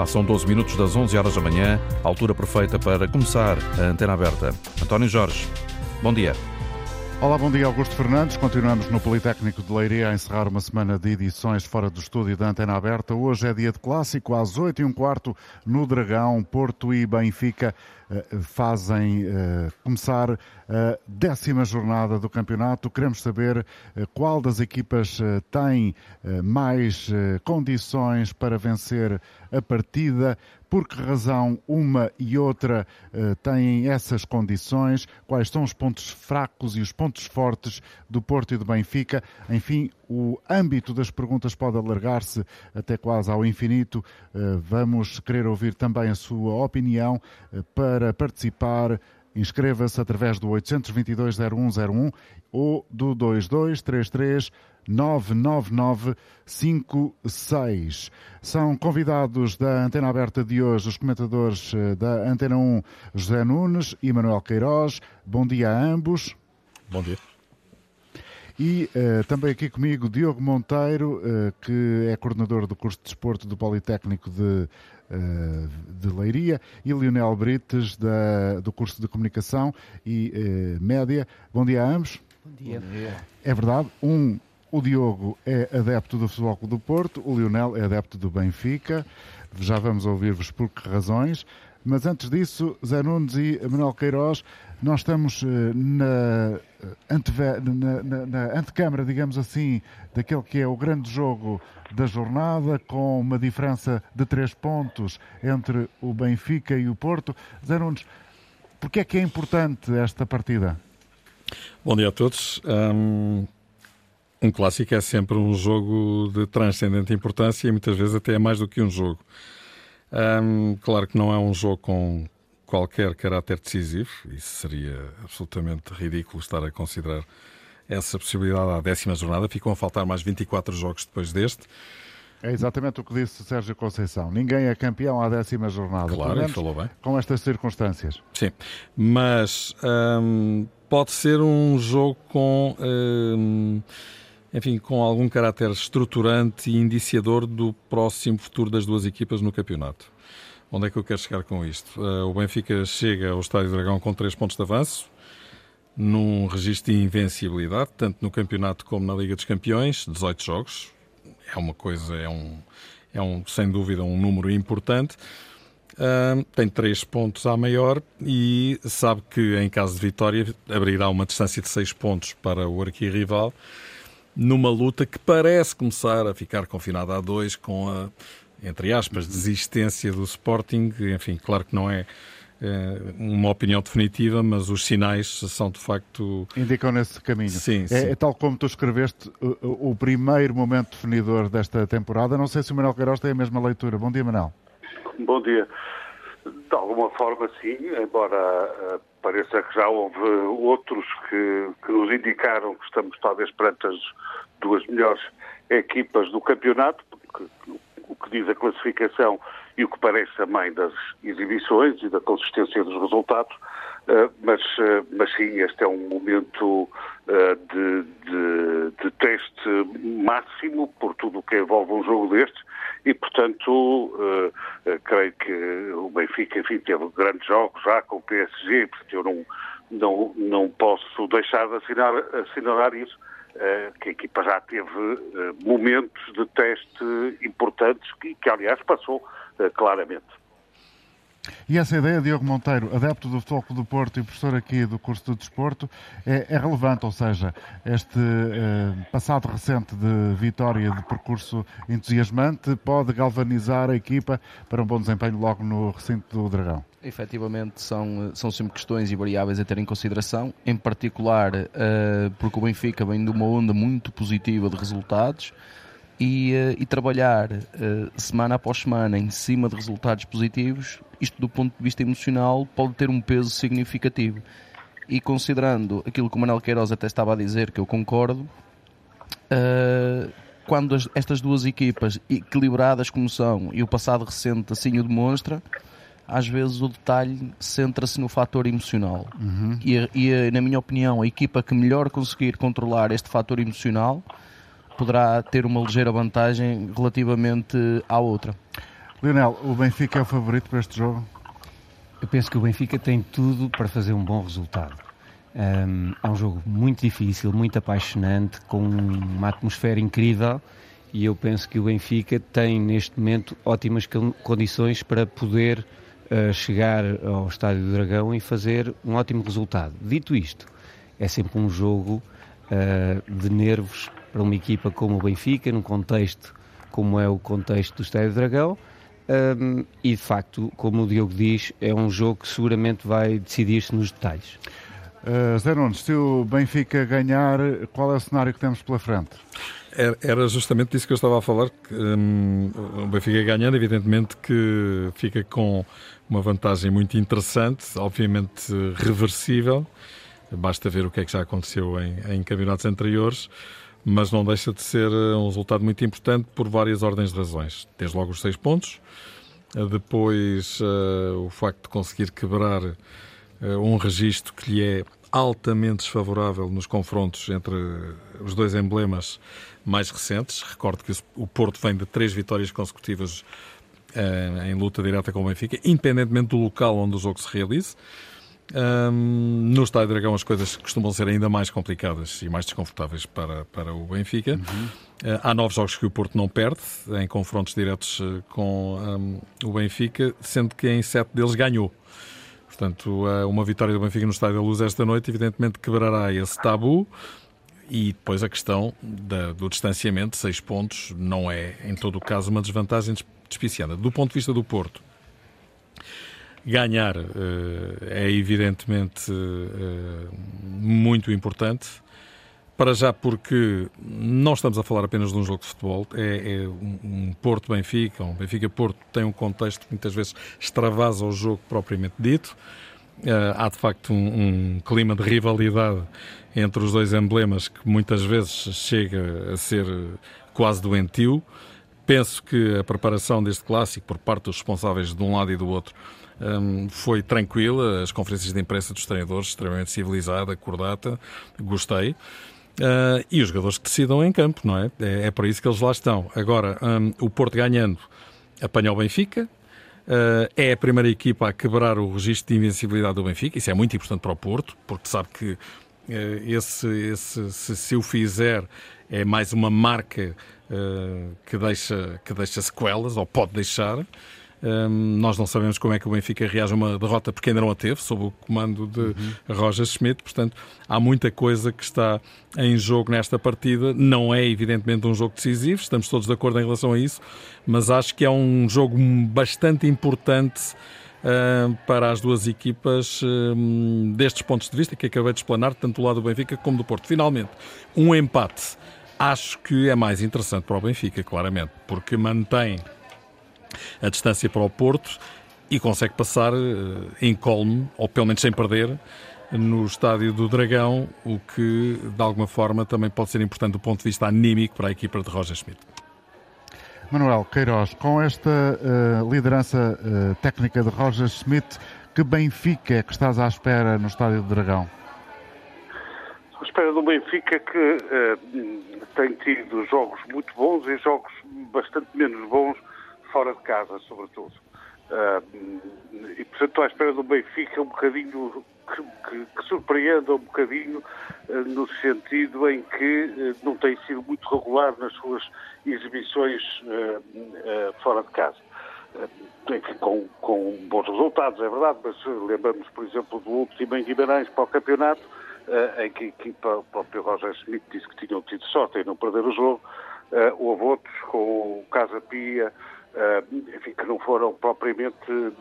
Passam 12 minutos das 11 horas da manhã, altura perfeita para começar a antena aberta. António Jorge, bom dia. Olá, bom dia Augusto Fernandes. Continuamos no Politécnico de Leiria a encerrar uma semana de edições fora do estúdio da Antena Aberta. Hoje é dia de clássico, às 8 e um quarto no Dragão, Porto e Benfica fazem eh, começar a décima jornada do campeonato. Queremos saber eh, qual das equipas tem mais condições para vencer a partida por que razão uma e outra uh, têm essas condições, quais são os pontos fracos e os pontos fortes do Porto e do Benfica. Enfim, o âmbito das perguntas pode alargar-se até quase ao infinito. Uh, vamos querer ouvir também a sua opinião uh, para participar. Inscreva-se através do 822-0101 ou do 2233 99956. São convidados da Antena Aberta de hoje os comentadores eh, da Antena 1, José Nunes e Manuel Queiroz. Bom dia a ambos. Bom dia. E uh, também aqui comigo Diogo Monteiro, uh, que é coordenador do curso de desporto do Politécnico de, uh, de Leiria, e Lionel Brites, da, do curso de comunicação e média. Bom dia a ambos. Bom dia. Bom dia. É verdade, um o Diogo é adepto do Futebol Clube do Porto, o Lionel é adepto do Benfica. Já vamos ouvir-vos por que razões. Mas antes disso, Zé Nunes e Manuel Queiroz, nós estamos eh, na, eh, na, na, na antecâmara, digamos assim, daquele que é o grande jogo da jornada, com uma diferença de três pontos entre o Benfica e o Porto. Zé Nunes, porquê é que é importante esta partida? Bom dia a todos. Um um clássico é sempre um jogo de transcendente importância e muitas vezes até é mais do que um jogo. Um, claro que não é um jogo com qualquer caráter decisivo, isso seria absolutamente ridículo estar a considerar essa possibilidade à décima jornada. Ficam a faltar mais 24 jogos depois deste. É exatamente o que disse Sérgio Conceição. Ninguém é campeão à décima jornada. Claro, falou bem. Com estas circunstâncias. Sim, mas pode ser um jogo com enfim, com algum caráter estruturante e indiciador do próximo futuro das duas equipas no campeonato. Onde é que eu quero chegar com isto? Uh, o Benfica chega ao Estádio Dragão com três pontos de avanço, num registro de invencibilidade, tanto no campeonato como na Liga dos Campeões, 18 jogos. É uma coisa, é um, é um sem dúvida um número importante. Uh, tem três pontos à maior e sabe que em caso de vitória abrirá uma distância de seis pontos para o arquirrival rival numa luta que parece começar a ficar confinada a dois com a, entre aspas, desistência do Sporting. Enfim, claro que não é, é uma opinião definitiva, mas os sinais são de facto. Indicam nesse caminho. Sim, é, sim. É, tal como tu escreveste o, o, primeiro momento definidor desta temporada. Não sei se o Manuel Queiroz tem a mesma leitura. Bom dia, Manuel. Bom dia. De alguma forma, sim, embora uh, pareça que já houve outros que, que, nos indicaram que estamos talvez perante as duas melhores equipas do campeonato, porque o que diz a classificação e o que parece também das exibições e da consistência dos resultados, uh, mas, uh, mas sim, este é um momento de, de, de teste máximo por tudo o que envolve um jogo destes e, portanto, uh, uh, creio que o Benfica, enfim, teve grandes jogos já com o PSG, portanto, eu não, não, não posso deixar de assinar, assinalar isso, uh, que a equipa já teve momentos de teste importantes que, que aliás, passou claramente. E essa ideia, Diogo Monteiro, adepto do Futebol do Porto e professor aqui do curso de desporto, é, é relevante, ou seja, este eh, passado recente de vitória de percurso entusiasmante pode galvanizar a equipa para um bom desempenho logo no recinto do Dragão. Efetivamente, são, são sempre questões e variáveis a ter em consideração, em particular eh, porque o Benfica vem de uma onda muito positiva de resultados e, uh, e trabalhar uh, semana após semana em cima de resultados positivos, isto do ponto de vista emocional pode ter um peso significativo. E considerando aquilo que o Manuel Queiroz até estava a dizer, que eu concordo, uh, quando as, estas duas equipas, equilibradas como são, e o passado recente assim o demonstra, às vezes o detalhe centra-se no fator emocional. Uhum. E, e, na minha opinião, a equipa que melhor conseguir controlar este fator emocional poderá ter uma ligeira vantagem relativamente à outra. Lionel, o Benfica é o favorito para este jogo? Eu penso que o Benfica tem tudo para fazer um bom resultado. Um, é um jogo muito difícil, muito apaixonante, com uma atmosfera incrível e eu penso que o Benfica tem neste momento ótimas condições para poder uh, chegar ao Estádio do Dragão e fazer um ótimo resultado. Dito isto, é sempre um jogo uh, de nervos para uma equipa como o Benfica, num contexto como é o contexto do Estádio do Dragão. Um, e de facto, como o Diogo diz, é um jogo que seguramente vai decidir-se nos detalhes. Uh, Zé Nunes, se o Benfica ganhar, qual é o cenário que temos pela frente? Era justamente disso que eu estava a falar. Que, um, o Benfica ganhando, evidentemente que fica com uma vantagem muito interessante, obviamente reversível. Basta ver o que é que já aconteceu em, em campeonatos anteriores mas não deixa de ser eh, um resultado muito importante por várias ordens de razões. Desde logo os seis pontos, eh, depois uh, o facto de conseguir quebrar uh, um registro que lhe é altamente desfavorável nos confrontos entre os dois emblemas mais recentes. Recordo que o Porto vem de três vitórias consecutivas uh, em luta direta com o Benfica, independentemente do local onde o jogo se realize. Um, no Estádio Dragão as coisas costumam ser ainda mais complicadas e mais desconfortáveis para, para o Benfica. Uhum. Uh, há nove jogos que o Porto não perde em confrontos diretos uh, com um, o Benfica, sendo que em sete deles ganhou. Portanto, uh, uma vitória do Benfica no Estádio da Luz esta noite, evidentemente, quebrará esse tabu. E depois a questão da, do distanciamento, seis pontos, não é, em todo o caso, uma desvantagem despiciada. Do ponto de vista do Porto, Ganhar eh, é evidentemente eh, muito importante. Para já, porque não estamos a falar apenas de um jogo de futebol, é, é um Porto-Benfica, um Benfica-Porto tem um contexto que muitas vezes extravasa o jogo propriamente dito. Uh, há de facto um, um, clima de rivalidade entre os dois emblemas que muitas vezes chega a ser quase doentio. Penso que a preparação deste clássico por parte dos responsáveis de um lado e do outro um, foi tranquila, as conferências de imprensa dos treinadores, extremamente civilizada, cordata, gostei. Uh, e os jogadores que decidam em campo, não é? É, é para isso que eles lá estão. Agora, um, o Porto ganhando apanha o Benfica, uh, é a primeira equipa a quebrar o registro de invencibilidade do Benfica, isso é muito importante para o Porto, porque sabe que uh, esse, esse, se, se o fizer é mais uma marca que, deixa, que deixa sequelas, ou pode deixar. Um, nós não sabemos como é que o Benfica reage a uma derrota, porque ainda não a teve, sob o comando de uhum. Roger Schmidt. Portanto, há muita coisa que está em jogo nesta partida. Não é, evidentemente, um jogo decisivo, estamos todos de acordo em relação a isso, mas acho que é um jogo bastante importante. Uh, para as duas equipas uh, destes pontos de vista que acabei de explanar, tanto do lado do Benfica como do Porto. Finalmente, um empate acho que é mais interessante para o Benfica, claramente, porque mantém a distância para o Porto e consegue passar em eh, colme, ou pelo menos sem perder, no estádio do Dragão, o que de alguma forma também pode ser importante do ponto de vista anímico para a equipa de Roger Schmidt. Manuel Queiroz, com esta uh, liderança uh, técnica de Roger Schmidt, que Benfica é que estás à espera no estádio do Dragão? À espera do Benfica que uh, tem tido jogos muito bons e jogos bastante menos bons fora de casa, sobretudo. Uh, e, portanto, estou à espera do Benfica um bocadinho que, que, que surpreenda um bocadinho uh, no sentido em que uh, não tem sido muito regular nas suas exibições fora de casa. Enfim, com, com, bons resultados, é verdade, mas lembramos, por exemplo, do último em Guimarães para o campeonato, em que a equipa, o próprio Roger Schmidt disse que tinham tido sorte em não perder o jogo. houve outros, com o Casa Pia, enfim, que não foram propriamente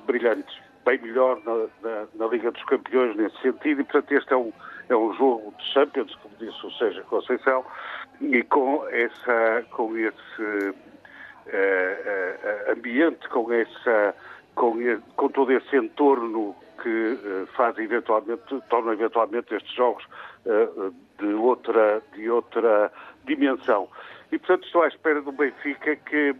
brilhantes. Bem melhor na, na, na, Liga dos Campeões nesse sentido, e portanto este é um, é um jogo de Champions, como disse o Conceição, e com, essa, com esse uh, uh, ambiente, com, essa, com, com todo esse entorno que faz eventualmente, torna eventualmente estes jogos de, outra, de outra dimensão. E, portanto, estou à espera do Benfica que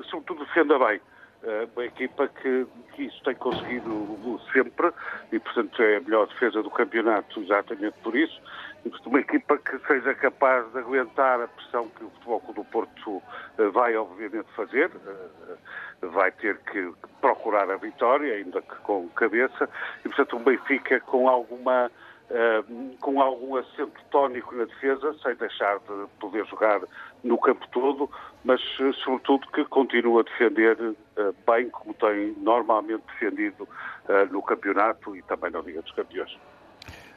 que sobretudo defenda bem. Uh, uma equipa que, que, isso tem conseguido sempre e, portanto, é a melhor defesa do campeonato exatamente por isso. Uma equipa que seja capaz de aguentar a pressão que o Futebol do Porto eh, vai obviamente fazer, eh, vai ter que procurar a vitória, ainda que com cabeça, e portanto um Benfica com alguma com algum assento tónico na defesa, sem deixar de poder jogar no campo todo, mas sobretudo que continua a defender bem como tem normalmente defendido no campeonato e também na Liga dos Campeões.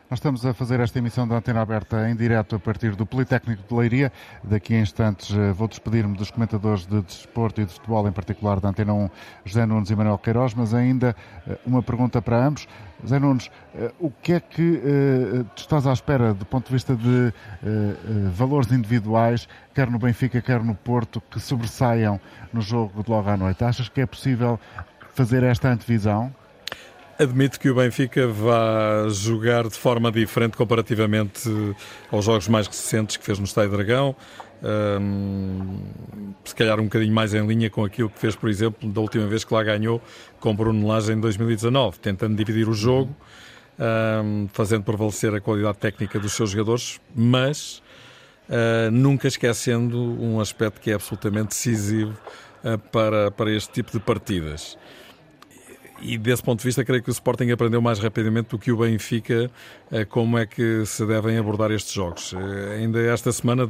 Nós estamos a fazer esta emissão da Antena Aberta em direto a partir do Politécnico de Leiria. Daqui a instantes eh, vou despedir-me dos comentadores de desporto e de futebol, em particular da Antena 1, José Nunes e Manuel Queiroz, mas ainda eh, uma pergunta para ambos. José Nunes, eh, o que é que tu estás à espera do ponto de vista de valores individuais, quer no Benfica, quer no Porto, que sobressaiam no jogo de logo à noite? Achas que é possível fazer esta antevisão? Admito que o Benfica vá jogar de forma diferente comparativamente aos jogos mais recentes que fez no Estádio Dragão. Se calhar um bocadinho mais em linha com aquilo que fez, por exemplo, da última vez que lá ganhou com Bruno Lage em 2019, tentando dividir o jogo, fazendo prevalecer a qualidade técnica dos seus jogadores, mas uh, nunca esquecendo um aspecto que é absolutamente decisivo uh, para, para este tipo de partidas e desse ponto de vista, creio que o Sporting aprendeu mais rapidamente do que o Benfica eh, como é que se devem abordar estes jogos. Eh, ainda esta semana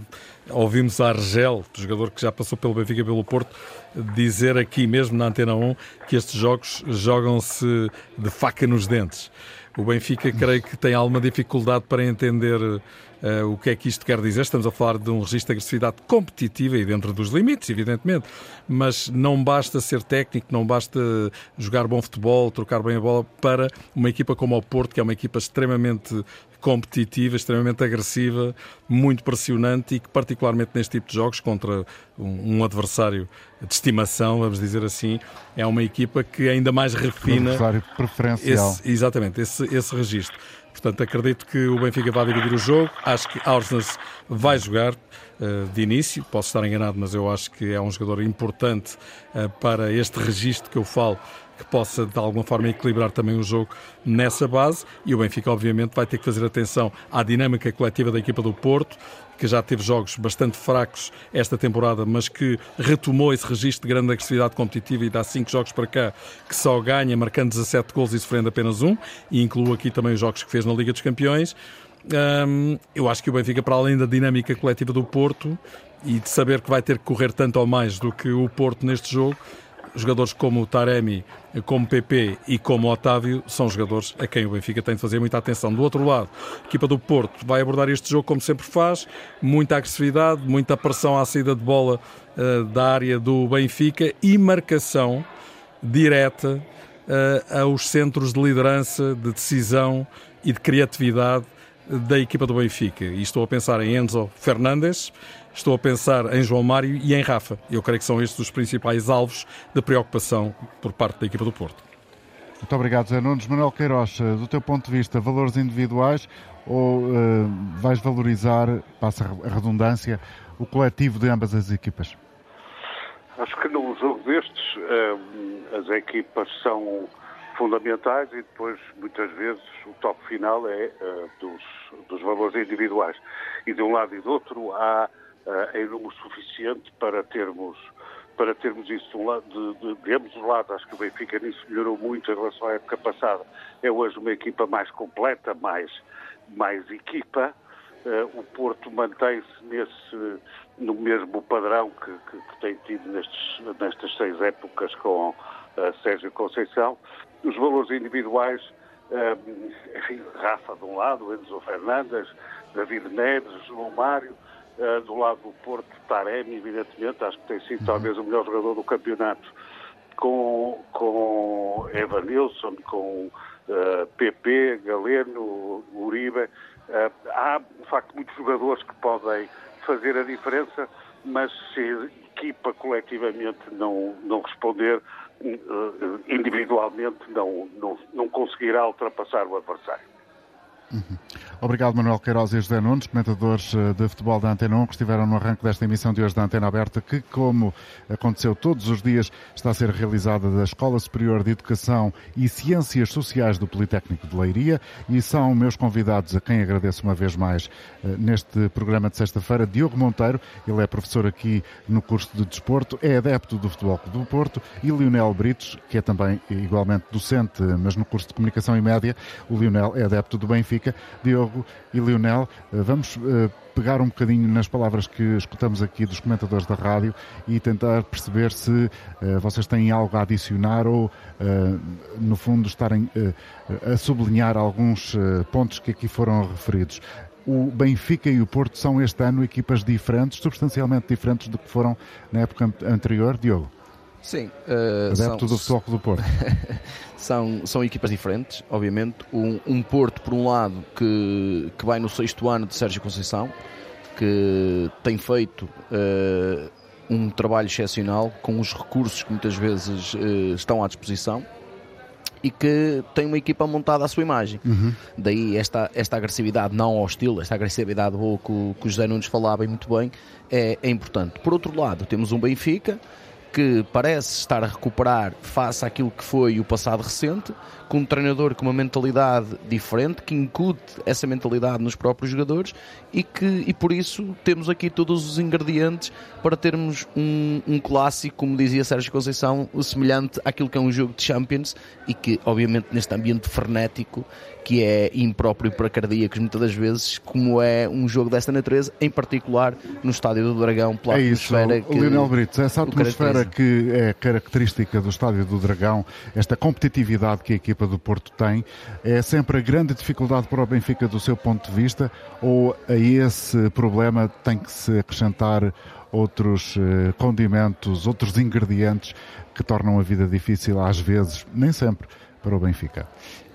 ouvimos a Argel, jogador que já passou pelo Benfica e pelo Porto, dizer aqui mesmo na Antena 1 que estes jogos jogam-se de faca nos dentes. O Benfica, creio que tem alguma dificuldade para entender uh, o que é que isto quer dizer. Estamos a falar de um registro de agressividade competitiva e dentro dos limites, evidentemente, mas não basta ser técnico, não basta jogar bom futebol, trocar bem a bola para uma equipa como o Porto, que é uma equipa extremamente competitiva, extremamente agressiva, muito pressionante e que, particularmente neste tipo de jogos, contra um, um adversário de estimação, vamos dizer assim, é uma equipa que ainda mais refina. Um adversário preferencial. Esse, exatamente, esse, esse registro. Portanto, acredito que o Benfica vai dividir o jogo. Acho que Aursnes vai jogar uh, de início. Posso estar enganado, mas eu acho que é um jogador importante uh, para este registro que eu falo que possa de alguma forma equilibrar também o jogo nessa base e o Benfica obviamente vai ter que fazer atenção à dinâmica coletiva da equipa do Porto que já teve jogos bastante fracos esta temporada, mas que retomou esse registro de grande agressividade competitiva e dá cinco jogos para cá, que só ganha marcando 17 gols e sofrendo apenas um, e incluo aqui também os jogos que fez na Liga dos Campeões. Um, eu acho que o Benfica, para além da dinâmica coletiva do Porto e de saber que vai ter que correr tanto ou mais do que o Porto neste jogo, jogadores como o Taremi, como PP e como Otávio são jogadores a quem o Benfica tem de fazer muita atenção. Do outro lado, a equipa do Porto vai abordar este jogo como sempre faz, muita agressividade, muita pressão à saída de bola uh, da área do Benfica e marcação direta uh, aos centros de liderança, de decisão e de criatividade da equipa do Benfica. E estou a pensar em Enzo Fernandes, estou a pensar em João Mário e em Rafa. Eu creio que são estes os principais alvos de preocupação por parte da equipa do Porto. Muito obrigado, Zé Nunes. Manuel Queiroz, do teu ponto de vista, valores individuais ou uh, vais valorizar, passa a redundância, o coletivo de ambas as equipas? Acho que num jogo destes, uh, as equipas são fundamentais e depois, muitas vezes, o toque final é uh, dos, dos valores individuais. E de um lado e do outro há uh, em número suficiente para termos para termos isso de, um lado, de, de, de ambos os lados. Acho que o Benfica nisso melhorou muito em relação à época passada. É hoje uma equipa mais completa, mais, mais equipa. Uh, o Porto mantém-se nesse no mesmo padrão que, que, que tem tido nestes, nestas seis épocas com uh, Sérgio Conceição os valores individuais, uh, enfim, Rafa de um lado, Enzo Fernandes, David Neves, João Mário, uh, do lado do Porto, Taremi, evidentemente, acho que tem sido uhum. talvez o melhor jogador do campeonato, com, com Evanilson, com uh, eh, PP, Galeno, Uribe. Uh, há, de facto, muitos jogadores que podem fazer a diferença, mas se a equipa coletivamente não, não responder, individualmente não, não, não conseguirá ultrapassar o adversário. Uhum. Obrigado, Manuel Queiroz e José Nunes, comentadores eh, de futebol da Antena 1, que estiveram no arranque desta emissão de hoje da Antena Aberta, que, como aconteceu todos os dias, está a ser realizada da Escola Superior de Educação e Ciências Sociais do Politécnico de Leiria e são meus convidados, a quem agradeço uma vez mais eh, neste programa de sexta-feira, Diogo Monteiro, ele é professor aqui no curso de Desporto, é adepto do Futebol do Porto, e Lionel Britos, que é também igualmente docente, mas no curso de Comunicação e Média. O Lionel é adepto do Benfica. Diogo e Lionel, eh, vamos eh, pegar um bocadinho nas palavras que escutamos aqui dos comentadores da rádio e tentar perceber se uh, vocês têm algo a adicionar ou, no fundo, estarem a sublinhar alguns pontos que aqui foram referidos. O Benfica e o Porto são este ano equipas diferentes, substancialmente diferentes do que foram na época anterior, Diogo? Sim. Uh, Adepto são, do Futebol do Porto. são, são equipas diferentes, obviamente. Um, um, Porto, por um lado, que, que vai no sexto ano de Sérgio Conceição, que tem feito uh, um trabalho excepcional com os recursos que muitas vezes uh, estão à disposição e que tem uma equipa montada à sua imagem. Uhum. Daí esta, esta agressividade não hostil, esta agressividade boa que o, que o José Nunes falava muito bem, é, é importante. Por outro lado, temos um Benfica que parece estar a recuperar face àquilo que foi o passado recente, com um treinador com uma mentalidade diferente, que incute essa mentalidade nos próprios jogadores e que e por isso temos aqui todos os ingredientes para termos um, um clássico, como dizia Sérgio Conceição, semelhante àquilo que é um jogo de Champions e que, obviamente, neste ambiente frenético que é impróprio para cardíacos muitas das vezes, como é um jogo desta natureza, em particular no Estádio do Dragão, pela é atmosfera isso, que. Lionel Brito, essa atmosfera que é característica do Estádio do Dragão, esta competitividade que a equipa do Porto tem, é sempre a grande dificuldade para o Benfica do seu ponto de vista, ou a esse problema tem que se acrescentar outros eh, condimentos, outros ingredientes que tornam a vida difícil às vezes, nem sempre, para o Benfica?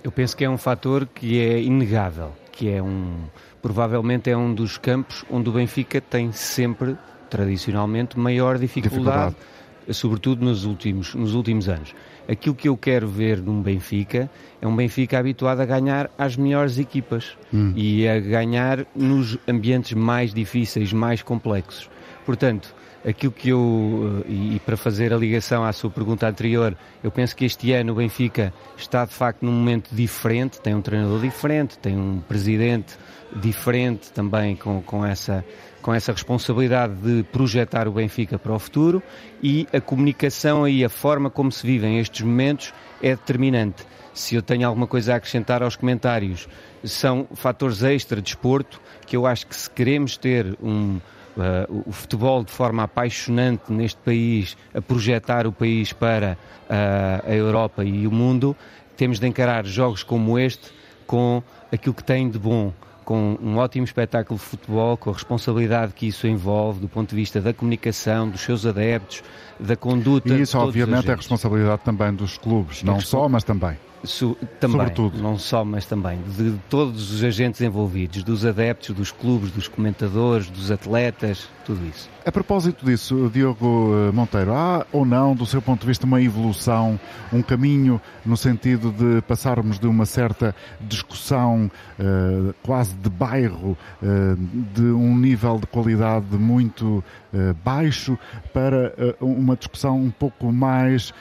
Eu penso que é um fator que é inegável, que é um provavelmente é um dos campos onde o Benfica tem sempre tradicionalmente maior dificuldade, dificuldade. sobretudo nos últimos nos últimos anos. Aquilo que eu quero ver num Benfica é um Benfica habituado a ganhar às melhores equipas hum. e a ganhar nos ambientes mais difíceis, mais complexos. Portanto, aquilo que eu, eh, e para fazer a ligação à sua pergunta anterior, eu penso que este ano o Benfica está de facto num momento diferente, tem um treinador diferente, tem um presidente diferente também com, com, essa, com essa responsabilidade de projetar o Benfica para o futuro e a comunicação e a forma como se vivem estes momentos é determinante. Se eu tenho alguma coisa a acrescentar aos comentários, são fatores extra de esporto que eu acho que se queremos ter um uh, o futebol de forma apaixonante neste país, a projetar o país para uh, a Europa e o mundo, temos de encarar jogos como este com aquilo que tem de bom, com um ótimo espetáculo de futebol, com a responsabilidade que isso envolve do ponto de vista da comunicação, dos seus adeptos, da conduta. E isso, obviamente, é responsabilidade também dos clubes, não só, mas também. Su também, Sobretudo. não só, mas também de todos os agentes envolvidos, dos adeptos, dos clubes, dos comentadores, dos atletas, tudo isso. A propósito disso, Diogo eh, Monteiro, há ou não, do seu ponto de vista, uma evolução, um caminho no sentido de passarmos de uma certa discussão uh, quase de bairro, uh, de um nível de qualidade muito uh, baixo, para uma discussão um pouco mais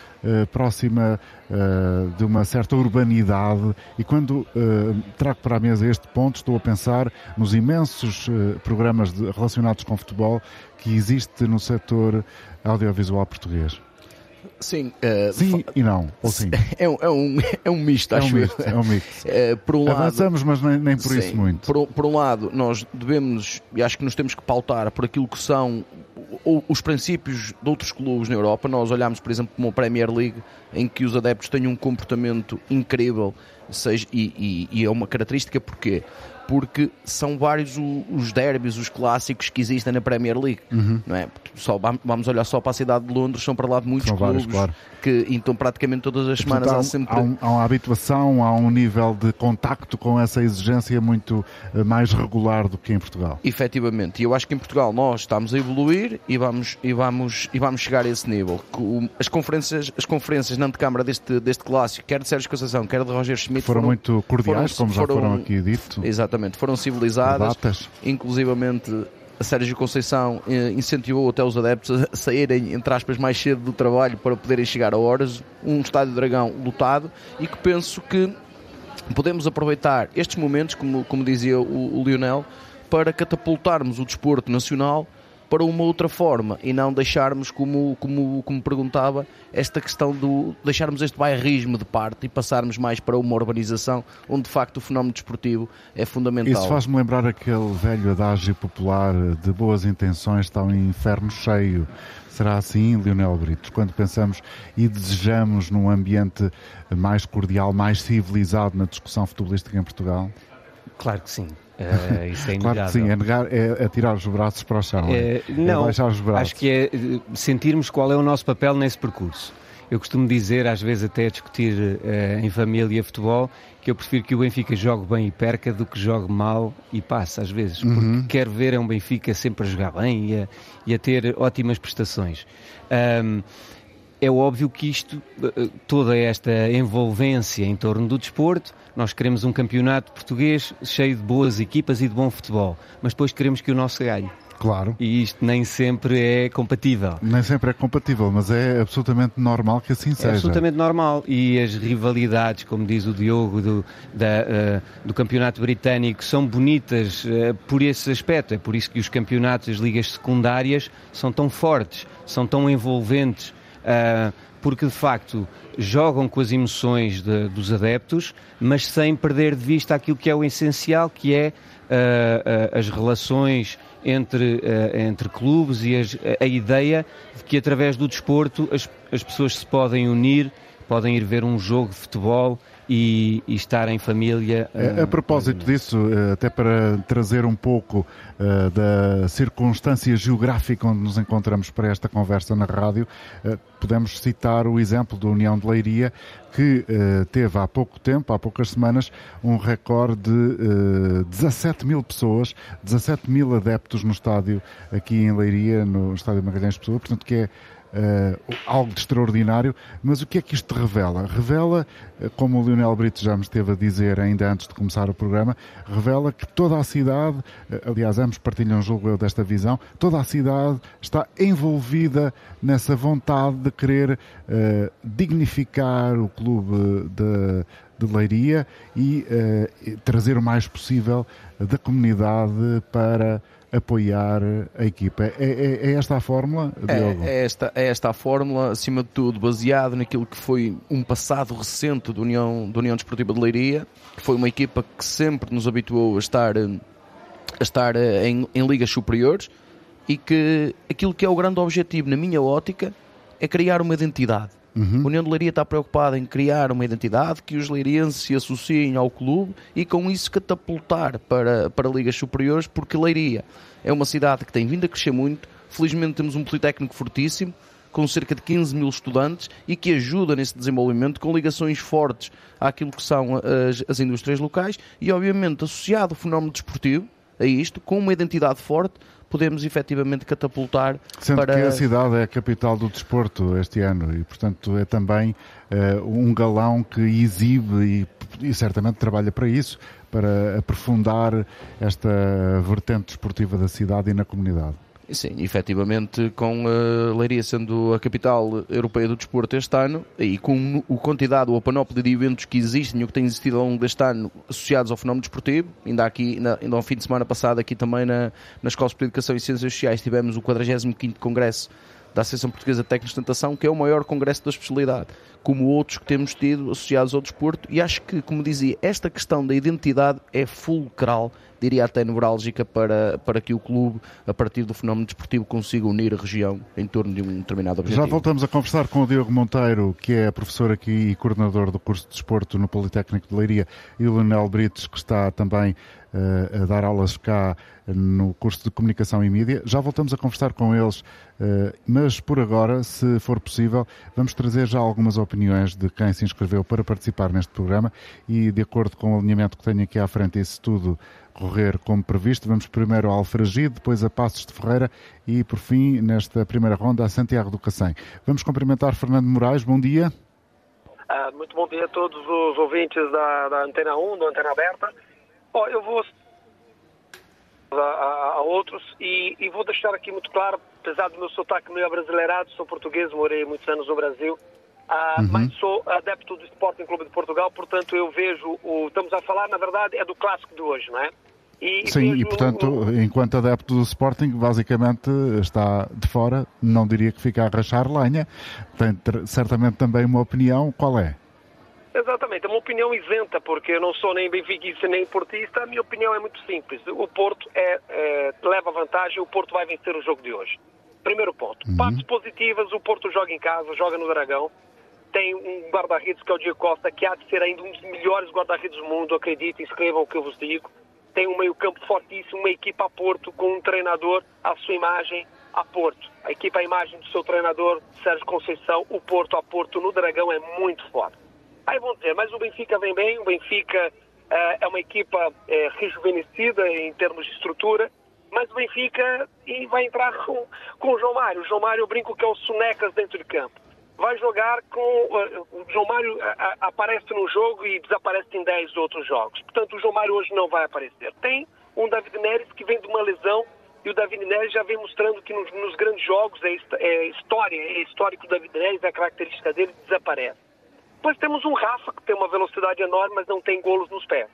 próxima de uma certa urbanidade? E quando trago para a mesa este ponto, estou a pensar nos imensos programas de, relacionados com futebol que existe no setor audiovisual português? Sim, uh, sim e não, ou sim? É um, é um, é um misto, é acho misto, eu. É um misto. Uh, por um Avançamos, lado, mas nem, nem por sim, isso muito. Por, por um lado, nós devemos, e acho que nos temos que pautar por aquilo que são os princípios de outros clubes na Europa. Nós olhamos, por exemplo, como a Premier League, em que os adeptos têm um comportamento incrível, seja, e, e, e é uma característica porque porque são vários os derbys, os clássicos que existem na Premier League, uhum. não é? só, vamos olhar só para a cidade de Londres, são para lá de muitos São clubes vários, claro. que então praticamente todas as semanas há, há sempre. há, um- há uma habituação, há um nível de contacto com essa exigência muito eh, mais regular do que em Portugal. Efetivamente, e eu acho que em Portugal nós estamos a evoluir e vamos, e vamos, e vamos chegar a esse nível. As conferências, as conferências na antecâmara deste, deste clássico, quer de Sérgio Conceição, quer de Roger Schmidt, Foram muito cordiais, foram- como já foram foram- aqui dito. Exatamente, foram por civilizadas, Datas. inclusivamente a Sérgio Conceição eh, incentivou até os adeptos a saírem, entre aspas, mais cedo do trabalho para poderem chegar a horas. Um estádio Dragão lotado e que penso que podemos aproveitar estes momentos, como, como dizia o, o Lionel, para catapultarmos o desporto nacional para uma outra forma e não deixarmos, como, como, como perguntava, esta questão do deixarmos este bairrismo de parte e passarmos mais para uma urbanização onde de facto o fenómeno desportivo é fundamental. Isso faz-me lembrar aquele velho adágio popular de boas intenções está um inferno cheio. Será assim, Leonel Brito, quando pensamos e desejamos num ambiente mais cordial, mais civilizado na discussão futebolística em Portugal? Claro que sim. Eh, isso é Claro que sim, inegável. é, negar, é atirar os braços para o chão. é? Eh, não, baixar os braços. acho que é eh, sentirmos qual é o nosso papel nesse percurso. Eu costumo dizer, às vezes até a discutir eh, em família futebol, que eu prefiro que o Benfica jogue bem e perca do que jogue mal e passe, às vezes. Porque quero ver é um Benfica sempre a jogar bem e a, e a ter ótimas prestações. Ahm, é óbvio que isto, eh, toda esta envolvência em torno do desporto, nós queremos um campeonato português cheio de boas equipas e de bom futebol, mas depois queremos que o nosso ganhe. Claro. E isto nem sempre é compatível. Nem sempre é compatível, mas é absolutamente normal que assim É seja. absolutamente normal. E as rivalidades, como diz o Diogo, do, da, eh, do campeonato britânico, são bonitas eh, por esse aspecto. É por isso que os campeonatos, as ligas secundárias, são tão fortes, são tão envolventes, porque de facto jogam com as emoções de- dos adeptos, mas sem perder de vista aquilo que é o essencial, que é ah, ah, as relações entre, ah, entre clubes e as- a ideia de que através do desporto as, as pessoas se podem unir, podem ir ver um jogo de futebol e, e estar em família. A, a ah, propósito disso, eh, até para trazer um pouco eh, da circunstância geográfica onde nos encontramos para esta conversa na rádio, eh, podemos citar o exemplo da União de Leiria, que eh, teve há pouco tempo, há poucas semanas, um recorde de eh, 17 mil pessoas, 17 mil adeptos no estádio aqui em Leiria, no estádio Magalhães Pessoa, portanto que é eh, algo de extraordinário, mas o que é que isto revela? Revela, eh, como o Lionel Brito já me esteve a dizer ainda antes de começar o programa, revela que toda a cidade, eh, aliás, ambos partilham, julgo eu, desta visão, toda a cidade está envolvida nessa vontade de querer eh, dignificar o clube de, de Leiria e e trazer o mais possível da comunidade para apoiar a equipa. É, é- é esta a fórmula, Diogo? É, é esta, é esta a fórmula, acima de tudo, baseado naquilo que foi um passado recente da União, da União Desportiva de Leiria, que foi uma equipa que sempre nos habituou a estar, a estar em, em ligas superiores e que aquilo que é o grande objetivo, na minha ótica, é criar uma identidade. A União de Leiria está preocupada em criar uma identidade que os leirienses se associem ao clube e com isso catapultar para, para ligas superiores, porque Leiria é uma cidade que tem vindo a crescer muito. Felizmente temos um Politécnico fortíssimo, com cerca de 15 mil estudantes e que ajuda nesse desenvolvimento com ligações fortes àquilo que são as, as indústrias locais e, obviamente, associado o fenómeno desportivo a isto, com uma identidade forte, podemos efetivamente catapultar Sendo para... que a cidade é a capital do desporto este ano e, portanto, é também eh, um galão que exibe e, e certamente trabalha para isso, para aprofundar esta vertente desportiva da cidade e na comunidade. Sim, efetivamente, com a Leiria sendo a capital europeia do desporto este ano e com a quantidade ou a panóplia de eventos que existem ou que têm existido ao longo deste ano associados ao fenómeno desportivo, ainda aqui, na, ainda ao fim de semana passado, aqui também na, na Escola de Educação e Ciências Sociais, tivemos o 45º Congresso da Associação Portuguesa de Técnicos de Tentação, que é o maior congresso da especialidade, como outros que temos tido associados ao desporto, e acho que, como dizia, esta questão da identidade é fulcral diria até neurálgica para, para que o clube, a partir do fenómeno desportivo, consiga unir a região em torno de um determinado objetivo. Já voltamos a conversar com o Diogo Monteiro, que é professor aqui e coordenador do curso de desporto no Politécnico de Leiria, e o Leonel Brites, que está também a dar aulas cá no curso de Comunicação e Mídia. Já voltamos a conversar com eles, uh, mas por agora, se for possível, vamos trazer já algumas opiniões de quem se inscreveu para participar neste programa e, de acordo com o alinhamento que tenho aqui à frente, esse tudo correr como previsto. Vamos primeiro ao Alfragide, depois a Passos de Ferreira e, por fim, nesta primeira ronda, a Santiago do Cacém. Vamos cumprimentar Fernando Moraes. Bom dia. Uh, muito bom dia a todos os ouvintes da, da Antena 1, da Antena Aberta. Oh, eu vou a, a, a outros e, e, vou deixar aqui muito claro, apesar do meu sotaque meio brasileirado, sou português, morei muitos anos no Brasil, uh, uhum. mas sou adepto do Sporting Clube de Portugal, portanto eu vejo, o, estamos a falar, na verdade, é do clássico de hoje, não é? E Sim, e portanto, um... enquanto adepto do Sporting, basicamente está de fora, não diria que fica a rachar lenha, tem certamente também uma opinião, qual é? Exatamente, é uma opinião isenta, porque eu não sou nem benfiquista nem portista, a minha opinião é muito simples. O Porto é, é, leva vantagem, o Porto vai vencer o jogo de hoje. Primeiro ponto. Uhum. Partes positivas, o Porto joga em casa, joga no Dragão, tem um guarda-redes que é o Diego Costa, que há de ser ainda um dos melhores guarda-redes do mundo, acreditem, escrevam o que eu vos digo tem um meio-campo fortíssimo, uma equipa a Porto com um treinador à sua imagem a Porto. A equipa à imagem do seu treinador, Sérgio Conceição, o Porto a Porto no Dragão é muito forte. Aí vão dizer, mas o Benfica vem bem, o Benfica uh, é uma equipa uh, rejuvenescida em termos de estrutura, mas o Benfica e vai entrar com, com o João Mário. O João Mário eu brinco que é o Sonecas dentro de campo vai jogar com. Uh, o João Mário aparece num jogo e desaparece em 10 outros jogos. Portanto, o João Mário hoje não vai aparecer. Tem um David Neres que vem de uma lesão e o David Neres já vem mostrando que nos, nos grandes jogos é, é, história, é histórico do David Neres, a característica dele desaparece. Depois temos um Rafa que tem uma velocidade enorme, mas não tem golos nos pés.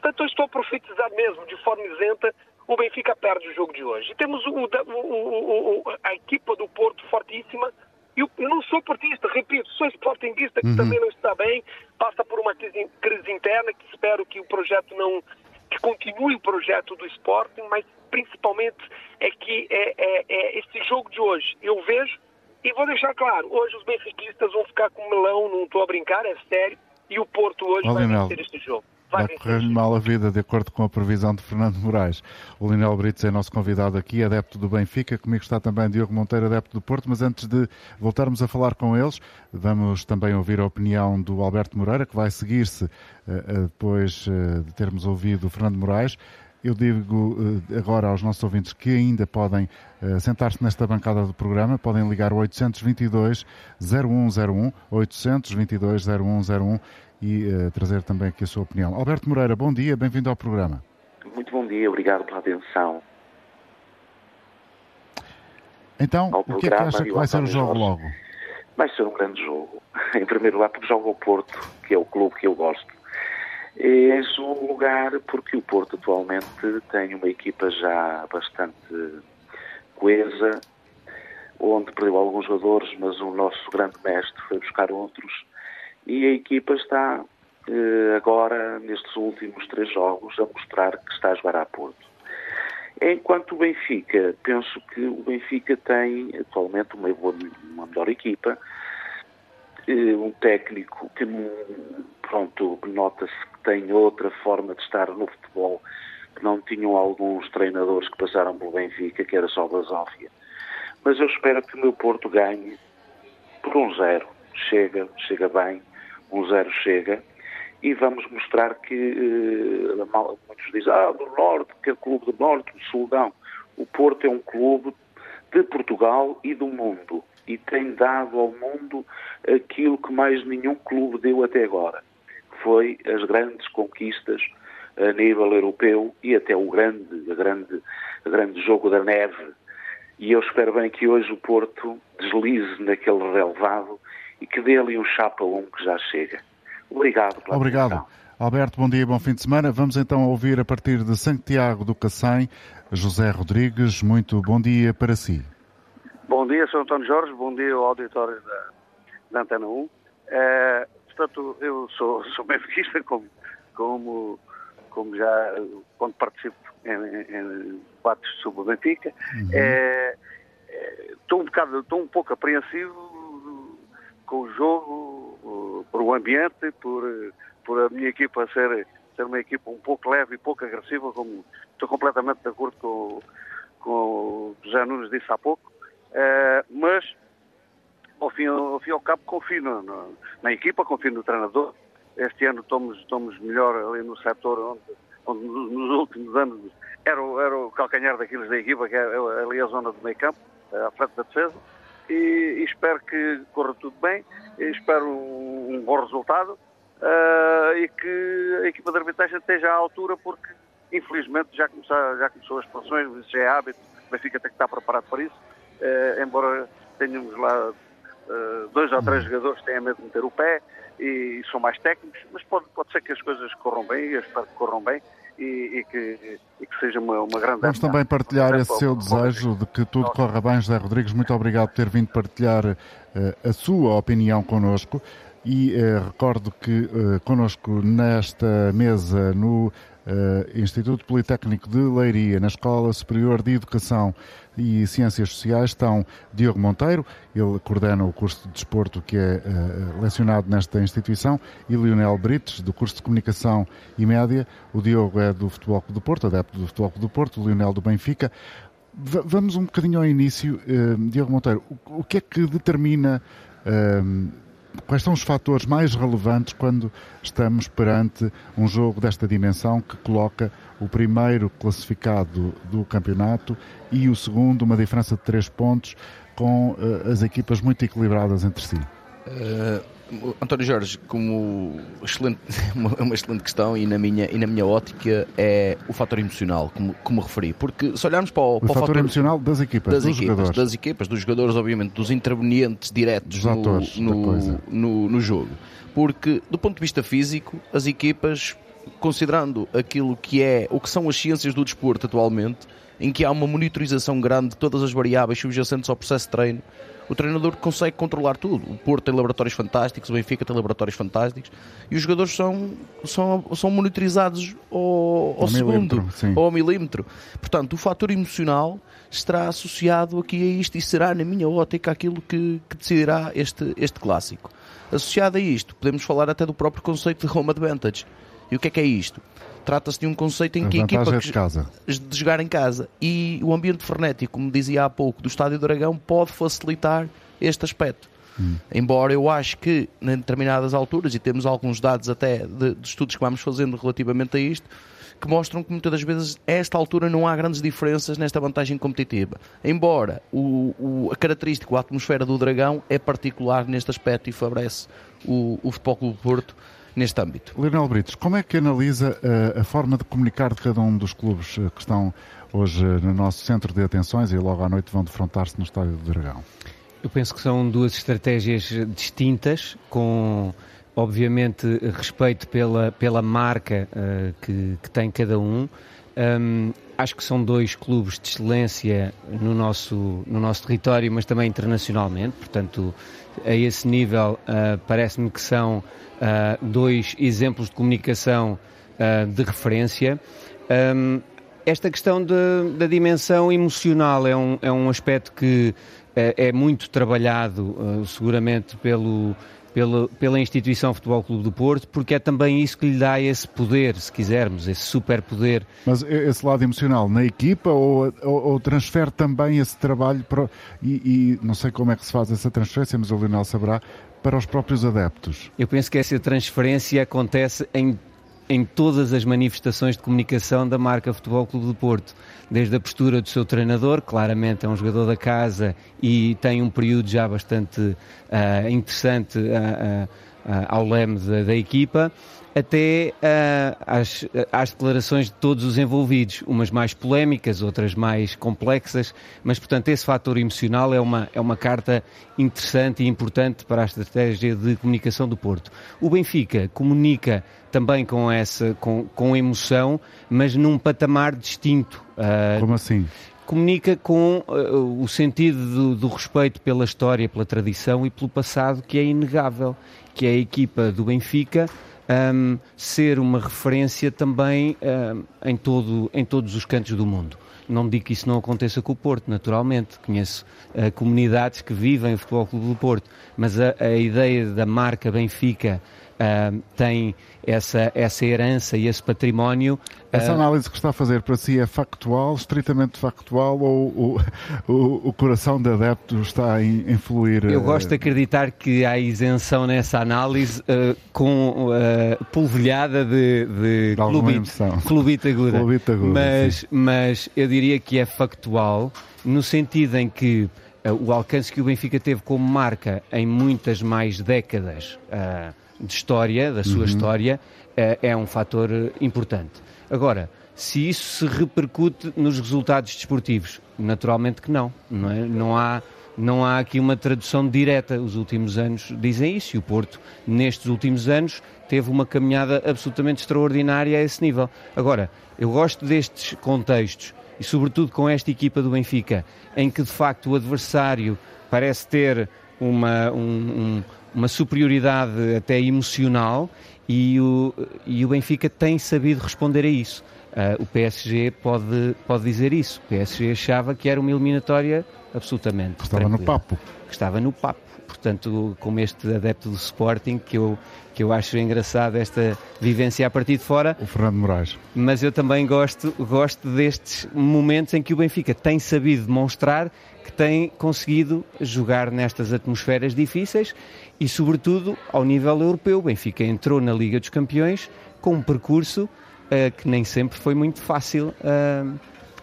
Portanto, eu estou a profetizar mesmo, de forma isenta, o Benfica perde o jogo de hoje. E temos o, o, o, a equipa do Porto fortíssima, eu, eu não sou portista, repito, sou sportinguista que uhum. também não está bem, passa por uma crise, crise interna que espero que o projeto não que continue o projeto do Sporting, mas principalmente é que é, é, é esse jogo de hoje. Eu vejo e vou deixar claro, hoje os benfiquistas vão ficar com melão, não estou a brincar, é sério, e o Porto hoje vai vencer este jogo. Vai correr-lhe mal a vida, de acordo com a previsão de Fernando Moraes. O Linel Brito é nosso convidado aqui, adepto do Benfica. Comigo está também Diogo Monteiro, adepto do Porto. Mas antes de voltarmos a falar com eles, vamos também ouvir a opinião do Alberto Moreira, que vai seguir-se uh, depois uh, de termos ouvido o Fernando Moraes. Eu digo uh, agora aos nossos ouvintes que ainda podem sentar-se nesta bancada do programa, podem ligar o 822 0101, 822 0101 e uh, trazer também aqui a sua opinião. Alberto Moreira, bom dia, bem-vindo ao programa. Muito bom dia, obrigado pela atenção. Então, o que é que acha que vai ser o jogo logo? Vai ser um grande jogo. Em primeiro lugar, porque joga o Porto, que é o clube que eu gosto. Em segundo lugar, porque o Porto atualmente tem uma equipa já bastante coesa, onde perdeu alguns jogadores, mas o nosso grande mestre foi buscar outros e a equipa está eh, agora, nestes últimos três jogos, a mostrar que está a jogar a Porto. Enquanto o Benfica, penso que o Benfica tem atualmente uma, uma melhor equipa, eh, um técnico que, pronto, nota-se tem outra forma de estar no futebol, que não tinham alguns treinadores que passaram pelo Benfica, que era só Basófia. Mas eu espero que o meu Porto ganhe por um zero. Chega, chega bem um zero chega, e vamos mostrar que uh, muitos dizem, ah, do Norte, que é o clube do Norte, do Sul, não. O Porto é um clube de Portugal e do mundo e tem dado ao mundo aquilo que mais nenhum clube deu até agora, foi as grandes conquistas a nível europeu e até o grande, a grande, a grande jogo da neve. E eu espero bem que hoje o Porto deslize naquele relevado e que dê ali um chapa um que já chega. Obrigado. Pela Obrigado. Atenção. Alberto, bom dia e bom fim de semana. Vamos então ouvir a partir de Santiago do Cacém, José Rodrigues. Muito bom dia para si. Bom dia, Sr. António Jorge. Bom dia ao auditório da, da Antena 1. É, portanto, eu sou, sou benfiquista, como, como, como já, quando participo em, em debates sobre o Benfica. Uhum. É, é, estou um bocado, estou um pouco apreensivo com o jogo, por o ambiente, por, por a minha equipa ser, ser uma equipa um pouco leve e pouco agressiva, como estou completamente de acordo com, com o José Nunes disse há pouco, é, mas ao fim, ao fim e ao cabo confio na, na equipa, confio no treinador. Este ano estamos, estamos melhor ali no setor onde, onde nos últimos anos era, o, era o calcanhar daqueles da equipa, que é, ali a zona do meio campo, à frente da defesa. E, e espero que corra tudo bem, espero um, bom resultado uh, e que a equipa de arbitragem esteja à altura, porque infelizmente já, começar, já começou as expansões, isso já é hábito, o Benfica tem que estar preparado para isso, uh, embora tenhamos lá uh, dois ou três jogadores que têm medo de meter o pé e, e, são mais técnicos, mas pode, pode ser que as coisas corram bem, eu espero que corram bem e, e, que, e que, seja uma, uma grande Vamos também partilhar esse seu desejo de que tudo corra bem, José Rodrigues. Muito obrigado por ter vindo partilhar uh, a sua opinião connosco. E uh, recordo que uh, connosco nesta mesa no uh, Instituto Politécnico de Leiria, na Escola Superior de Educação e Ciências Sociais, estão Diogo Monteiro, ele coordena o curso de desporto que é uh, lecionado nesta instituição, e Lionel Brites, do curso de Comunicação e Média. O Diogo é do Futebol Clube do Porto, adepto do Futebol Clube do Porto, o Lionel do Benfica. V vamos um bocadinho ao início. Uh, Diogo Monteiro, o, o, que é que determina quais são os fatores mais relevantes quando estamos perante um jogo desta dimensão que coloca o primeiro classificado do campeonato e o segundo, uma diferença de três pontos, com uh, as equipas muito equilibradas entre si? Uh, António Jorge, como excelente, uma excelente questão e na minha, e na minha ótica é o fator emocional, como, como referi. Porque se olharmos para o, o, para fator, fator, emocional das equipas, das dos equipas, jogadores. das equipas, dos jogadores, obviamente, dos intervenientes diretos no, atores, no, no, no jogo. Porque, do ponto de vista físico, as equipas, considerando aquilo que é, o que são as ciências do desporto atualmente, em que há uma monitorização grande de todas as variáveis subjacentes ao processo de treino, o treinador consegue controlar tudo. O Porto tem laboratórios fantásticos, o Benfica tem laboratórios fantásticos e os jogadores são, são, são monitorizados ao, ao segundo ou ao milímetro. Portanto, o fator emocional estará associado aqui a isto e será, na minha ótica, aquilo que, que decidirá este, este clássico. Associado a isto, podemos falar até do próprio conceito de home advantage. E o que é que é isto? Trata-se de um conceito em que a equipa de, casa. de jogar em casa e o ambiente frenético, como dizia há pouco, do Estádio do Dragão pode facilitar este aspecto. Hum. Embora eu acho que, em determinadas alturas, e temos alguns dados até de, de, estudos que vamos fazendo relativamente a isto, que mostram que muitas das vezes, a esta altura, não há grandes diferenças nesta vantagem competitiva. Embora o, o, a característica, a atmosfera do Dragão é particular neste aspecto e favorece o, o Futebol Clube Porto neste âmbito. Leonel Britos, como é que analisa a, eh, a forma de comunicar de cada um dos clubes eh, que estão hoje eh, no nosso centro de atenções e logo à noite vão defrontar-se no Estádio do Dragão? Eu penso que são duas estratégias distintas, com obviamente respeito pela, pela marca uh, que, que, tem cada um. um. Acho que são dois clubes de excelência no nosso, no nosso território, mas também internacionalmente. Portanto, a esse nível, uh, parece-me que são uh, dois exemplos de comunicação uh, de referência. Um, esta questão de, da dimensão emocional é um, é um aspecto que é muito trabalhado, seguramente, pelo, pela, pela instituição Futebol Clube do Porto, porque é também isso que lhe dá esse poder, se quisermos, esse superpoder. Mas esse lado emocional na equipa ou, ou, ou transfere também esse trabalho para, e, e, não sei como é que se faz essa transferência, mas o Leonel saberá, para os próprios adeptos? Eu penso que essa transferência acontece em em todas as manifestações de comunicação da marca Futebol Clube do Porto, desde a postura do seu treinador, claramente é um jogador da casa e tem um período já bastante uh, interessante uh, uh, ao leme da, da equipa, até uh, às, às, declarações de todos os envolvidos, umas mais polémicas, outras mais complexas, mas portanto esse fator emocional é uma, é uma carta interessante e importante para a estratégia de comunicação do Porto. O Benfica comunica também com essa, com, com emoção, mas num patamar distinto. Uh, Como assim? Comunica com uh, o sentido do, do respeito pela história, pela tradição e pelo passado que é inegável, que é a equipa do Benfica um, ser uma referência também um, em, todo, em todos os cantos do mundo. Não digo que isso não aconteça com o Porto, naturalmente. Conheço uh, comunidades que vivem o Futebol Clube do Porto, mas a, a ideia da marca Benfica uh, tem essa, essa herança e esse património. Essa análise que está a fazer para si é factual, estritamente factual, ou o, o, o coração de adepto está a influir? Eu gosto de acreditar que há isenção nessa análise uh, com uh, polvilhada de, de clubite, clubite aguda. Clubite aguda mas, mas eu diria que é factual no sentido em que o alcance que o Benfica teve como marca em muitas mais décadas uh, de história, da sua uhum. história, é, é um fator importante. Agora, se isso se repercute nos resultados desportivos, naturalmente que não. Não, é? não, há, não há aqui uma tradução direta. Os últimos anos dizem isso e o Porto, nestes últimos anos, teve uma caminhada absolutamente extraordinária a esse nível. Agora, eu gosto destes contextos e, sobretudo, com esta equipa do Benfica, em que de facto o adversário parece ter uma, um, um uma superioridade até emocional e o, e o Benfica tem sabido responder a isso. Uh, o PSG pode, pode dizer isso. O PSG achava que era uma eliminatória absolutamente. Estava tranquila, no papo. Que estava no papo. Portanto, como este adepto do Sporting, que eu, que eu acho engraçado esta vivência a partir de fora. O Fernando Moraes. Mas eu também gosto, gosto destes momentos em que o Benfica tem sabido demonstrar que tem conseguido jogar nestas atmosferas difíceis e, sobretudo, ao nível europeu. O Benfica entrou na Liga dos Campeões com um percurso uh, que nem sempre foi muito fácil. Uh,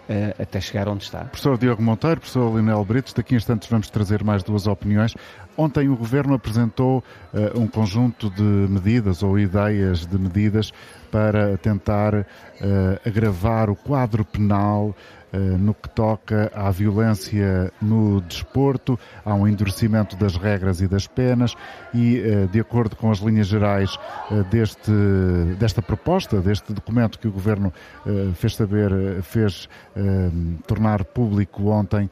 uh, até chegar onde está. Professor Diogo Monteiro, professor Lionel Britos, daqui a instantes vamos trazer mais duas opiniões. Ontem o Governo apresentou uh, um conjunto de medidas ou ideias de medidas para tentar uh, agravar o quadro penal no que toca à violência no desporto, há um endurecimento das regras e das penas e, eh, de acordo com as linhas gerais eh, deste, desta proposta, deste documento que o Governo fez saber, fez tornar público ontem,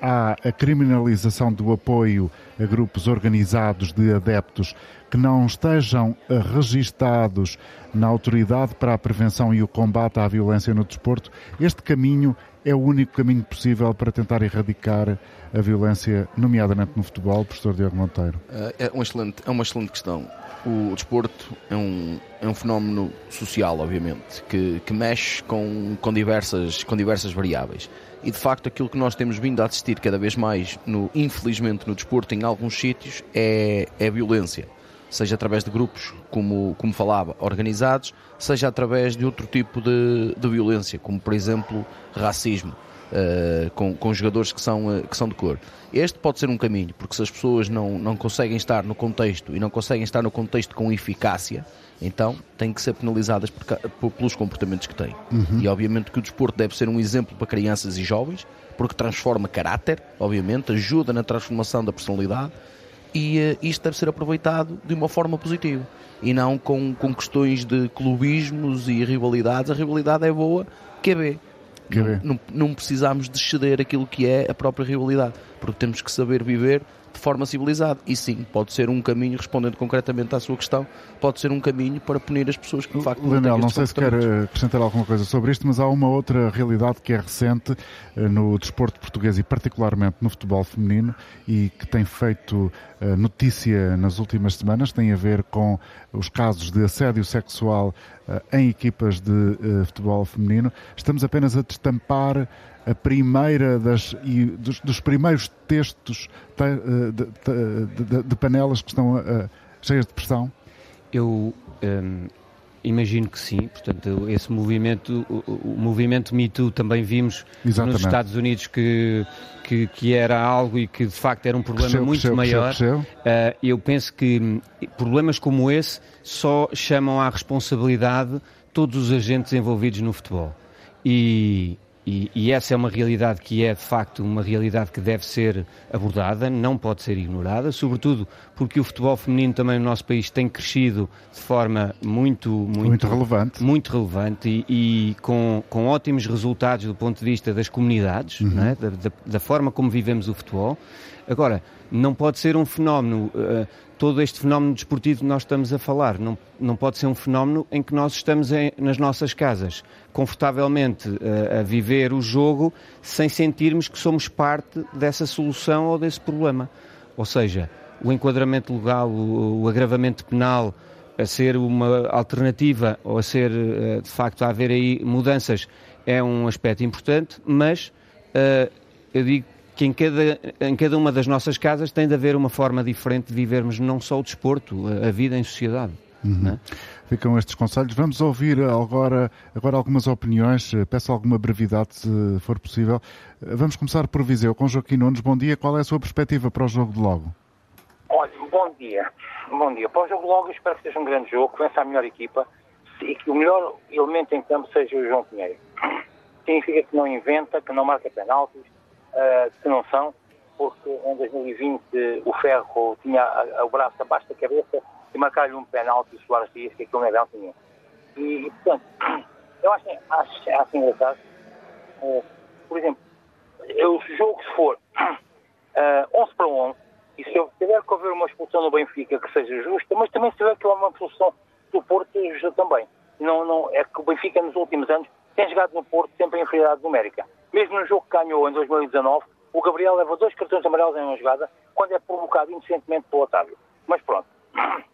há a criminalização do apoio a grupos organizados de adeptos que não estejam registados na Autoridade para a Prevenção e o Combate à Violência no Desporto, este caminho é o único caminho possível para tentar erradicar a violência, nomeadamente no futebol, professor Diogo Monteiro? É uma excelente, é uma excelente questão. O desporto é um, é um fenómeno social, obviamente, que, que mexe com, com, diversas, com diversas variáveis. E de facto, aquilo que nós temos vindo a assistir cada vez mais, no, infelizmente, no desporto, em alguns sítios, é, é a violência seja através de grupos, como, como falava, organizados, seja através de outro tipo de, de violência, como por exemplo racismo, uh, com, com jogadores que são, uh, que são de cor. Este pode ser um caminho, porque se as pessoas não, não conseguem estar no contexto e não conseguem estar no contexto com eficácia, então têm que ser penalizadas por, por, pelos comportamentos que têm. Uhum. E obviamente que o desporto deve ser um exemplo para crianças e jovens, porque transforma caráter, obviamente, ajuda na transformação da personalidade e isto deve ser aproveitado de uma forma positiva e não com, com questões de clubismos e rivalidades. A rivalidade é boa, que é B. Não, não, não precisamos de ceder aquilo que é a própria rivalidade, porque temos que saber viver de forma civilizada. E sim, pode ser um caminho, respondendo concretamente à sua questão, pode ser um caminho para punir as pessoas que de facto Leonel, não, não sei se quer acrescentar alguma coisa sobre isto, mas há uma outra realidade que é recente eh, no desporto português e particularmente no futebol feminino e que tem feito eh, notícia nas últimas semanas, tem a ver com os casos de assédio sexual eh, em equipas de futebol feminino. Estamos apenas a destampar a primeira das, e dos, dos primeiros textos de, de, de, de, panelas que estão uh, cheias de pressão? Eu um, imagino que sim. Portanto, esse movimento, o, o movimento Me Too também vimos Exatamente. nos Estados Unidos que, que, que, era algo e que de facto era um problema cresceu, muito cresceu, maior. Cresceu, uh, eu penso que problemas como esse só chamam à responsabilidade todos os agentes envolvidos no futebol. E, e, e, essa é uma realidade que é de facto uma realidade que deve ser abordada, não pode ser ignorada, sobretudo porque o futebol feminino também no nosso país tem crescido de forma muito muito, muito relevante, muito relevante e, e, com, com ótimos resultados do ponto de vista das comunidades, uhum. é? da, da, da, forma como vivemos o futebol. Agora, não pode ser um fenómeno, uh, todo este fenómeno desportivo que nós estamos a falar, não, não pode ser um fenómeno em que nós estamos em, nas nossas casas, confortavelmente uh, a viver o jogo, sem sentirmos que somos parte dessa solução ou desse problema. Ou seja, o enquadramento legal, o, o agravamento penal, a ser uma alternativa ou a ser, uh, de facto, a haver aí mudanças, é um aspecto importante, mas eu digo que em cada, em cada uma das nossas casas tem de haver uma forma diferente de vivermos não só o desporto, a, a vida em sociedade. Uhum. É? Ficam estes conselhos. Vamos ouvir agora, agora algumas opiniões. Peço alguma brevidade, se for possível. Vamos começar por Viseu, com Joaquim Nunes. Bom dia. Qual é a sua perspectiva para o jogo de logo? Olha, bom dia. Bom dia. Para o jogo de logo, espero que seja um grande jogo, que vença a melhor equipa e que o melhor elemento em campo seja o João Pinheiro. Significa que não inventa, que não marca penaltis, que não são, porque em 2020 o Ferro tinha o braço abaixo da cabeça e marcar-lhe um penalti o Soares disse que aquilo não é penalti. E, portanto, eu acho, acho, acho engraçado, uh, por exemplo, eu, se o jogo se for uh, 11 para 11, e se eu tiver que haver uma expulsão no Benfica que seja justa, mas também se tiver que haver uma expulsão do Porto justa também. Não, não, é que o Benfica nos últimos anos tem jogado no Porto sempre em inferioridade numérica. Mesmo no jogo que ganhou em 2019, o Gabriel leva dois cartões amarelos em uma jogada quando é provocado inocentemente pelo Otávio. Mas pronto,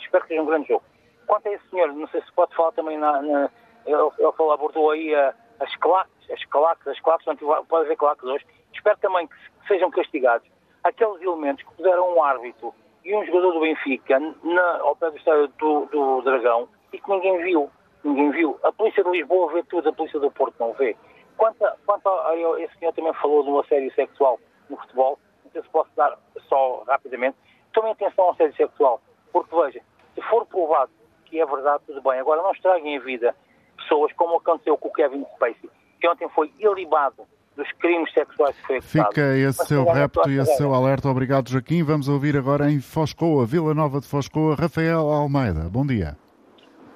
espero que seja um grande jogo. Quanto a esse senhor, não sei se pode falar também na. na ele, ele abordou aí a, as claques, as claques, as claques, não pode haver claques hoje. Espero também que sejam castigados aqueles elementos que puseram um árbitro e um jogador do Benfica na, ao pé do estádio do, do Dragão e que ninguém viu. Ninguém viu. A polícia de Lisboa vê tudo, a polícia do Porto não vê. Quanto, a, quanto a, a, esse senhor também falou de um assédio sexual no futebol, não sei se posso dar só rapidamente, tomem atenção ao assédio sexual, porque veja, se for provado que é verdade, tudo bem. Agora não estraguem a vida pessoas como aconteceu com o Kevin Spacey, que ontem foi ilibado dos crimes sexuais que foi acusado. Fica esse Mas, seu repto e esse seu alerta. Obrigado, Joaquim. Vamos ouvir agora em Foscoa, Vila Nova de Foscoa, Rafael Almeida. Bom dia.